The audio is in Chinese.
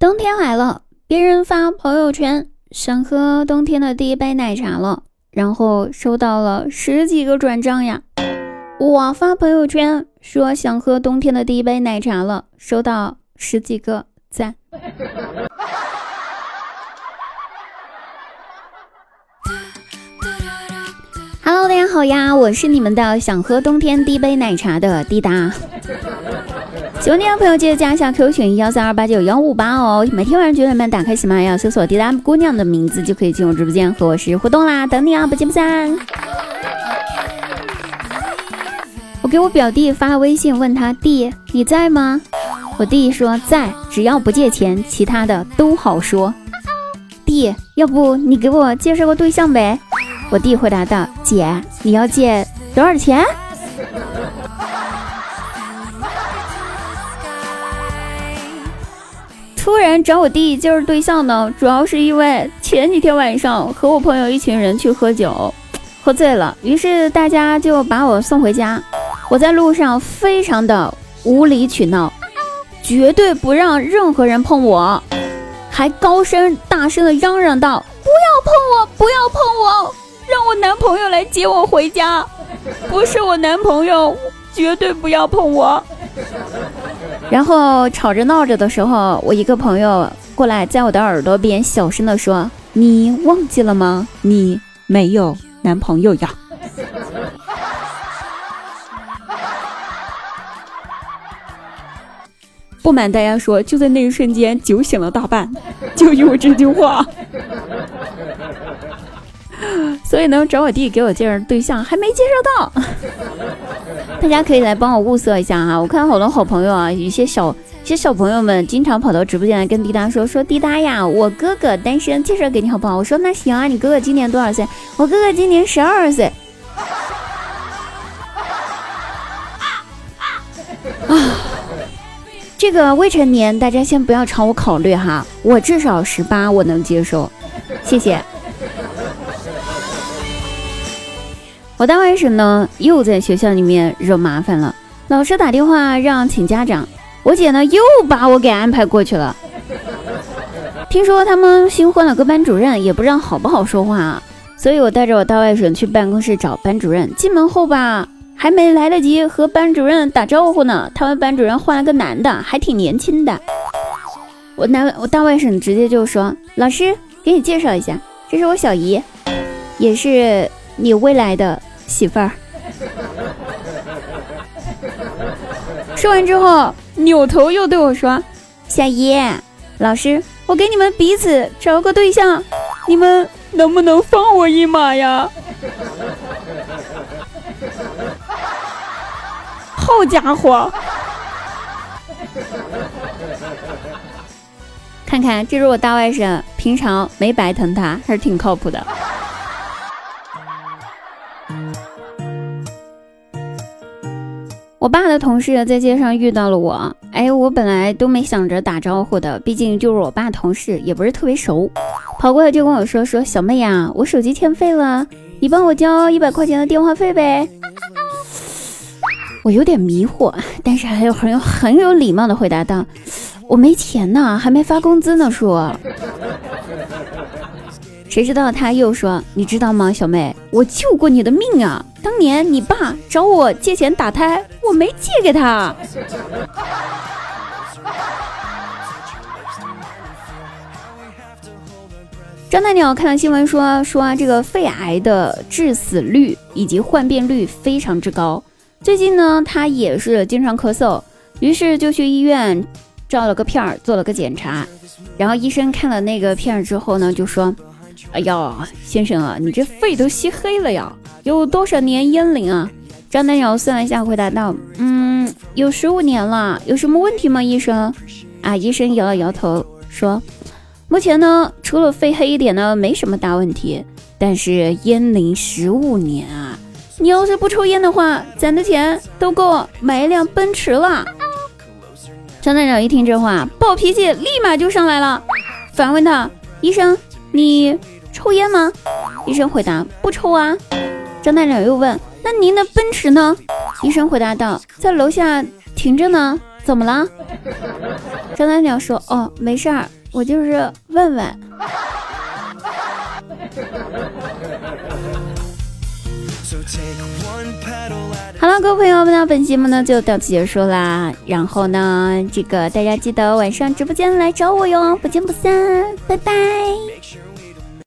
冬天来了，别人发朋友圈想喝冬天的第一杯奶茶了，然后收到了十几个转账呀。我发朋友圈说想喝冬天的第一杯奶茶了，收到十几个赞。Hello，大家好呀，我是你们的想喝冬天第一杯奶茶的滴答。喜欢听的朋友记得加一下 QQ 群幺三二八九幺五八哦。每天晚上九点半打开喜马拉雅，搜索“滴答姑娘”的名字，就可以进入直播间和我实时互动啦。等你啊，不见不散。我给我表弟发微信，问他弟你在吗？我弟说在，只要不借钱，其他的都好说。弟，要不你给我介绍个对象呗？我弟回答道：姐，你要借多少钱？突然找我弟介绍对象呢，主要是因为前几天晚上和我朋友一群人去喝酒，喝醉了，于是大家就把我送回家。我在路上非常的无理取闹，绝对不让任何人碰我，还高声大声的嚷嚷道：“不要碰我，不要碰我，让我男朋友来接我回家，不是我男朋友，绝对不要碰我。”然后吵着闹着的时候，我一个朋友过来，在我的耳朵边小声的说：“你忘记了吗？你没有男朋友呀。”不瞒大家说，就在那一瞬间，酒醒了大半，就因为这句话。所以呢，找我弟给我介绍对象，还没介绍到。大家可以来帮我物色一下哈，我看好多好朋友啊，有些小一些小朋友们经常跑到直播间来跟滴答说说滴答呀，我哥哥单身，介绍给你好不好？我说那行啊，你哥哥今年多少岁？我哥哥今年十二岁。啊，这个未成年，大家先不要朝我考虑哈，我至少十八，我能接受，谢谢。我大外甥呢，又在学校里面惹麻烦了。老师打电话让请家长，我姐呢又把我给安排过去了。听说他们新换了个班主任，也不知道好不好说话啊，所以我带着我大外甥去办公室找班主任。进门后吧，还没来得及和班主任打招呼呢，他们班主任换了个男的，还挺年轻的。我男我大外甥直接就说：“老师，给你介绍一下，这是我小姨，也是你未来的。”媳妇儿，说完之后，扭头又对我说：“小姨，老师，我给你们彼此找个对象，你们能不能放我一马呀？”好家伙，看看，这是我大外甥，平常没白疼他，还是挺靠谱的。我爸的同事在街上遇到了我，哎，我本来都没想着打招呼的，毕竟就是我爸同事，也不是特别熟，跑过来就跟我说说小妹呀，我手机欠费了，你帮我交一百块钱的电话费呗。我有点迷惑，但是还有很有很有礼貌的回答道，我没钱呢，还没发工资呢，叔。谁知道他又说，你知道吗，小妹，我救过你的命啊。当年你爸找我借钱打胎，我没借给他。张大鸟看到新闻说说这个肺癌的致死率以及患病率非常之高。最近呢，他也是经常咳嗽，于是就去医院照了个片儿，做了个检查。然后医生看了那个片儿之后呢，就说：“哎呀，先生啊，你这肺都吸黑了呀。”有多少年烟龄啊？张大鸟算了一下，回答道：“嗯，有十五年了。有什么问题吗，医生？”啊，医生摇了摇头，说：“目前呢，除了肺黑一点呢，没什么大问题。但是烟龄十五年啊，你要是不抽烟的话，攒的钱都够买一辆奔驰了。”张大鸟一听这话，暴脾气立马就上来了，反问他：“医生，你抽烟吗？”医生回答：“不抽啊。”张大鸟又问：“那您的奔驰呢？”医生回答道：“在楼下停着呢。”怎么了？张大鸟说：“哦，没事儿，我就是问问。”好了，各位朋友们，那本节目呢就到此结束啦。然后呢，这个大家记得晚上直播间来找我哟，不见不散，拜拜。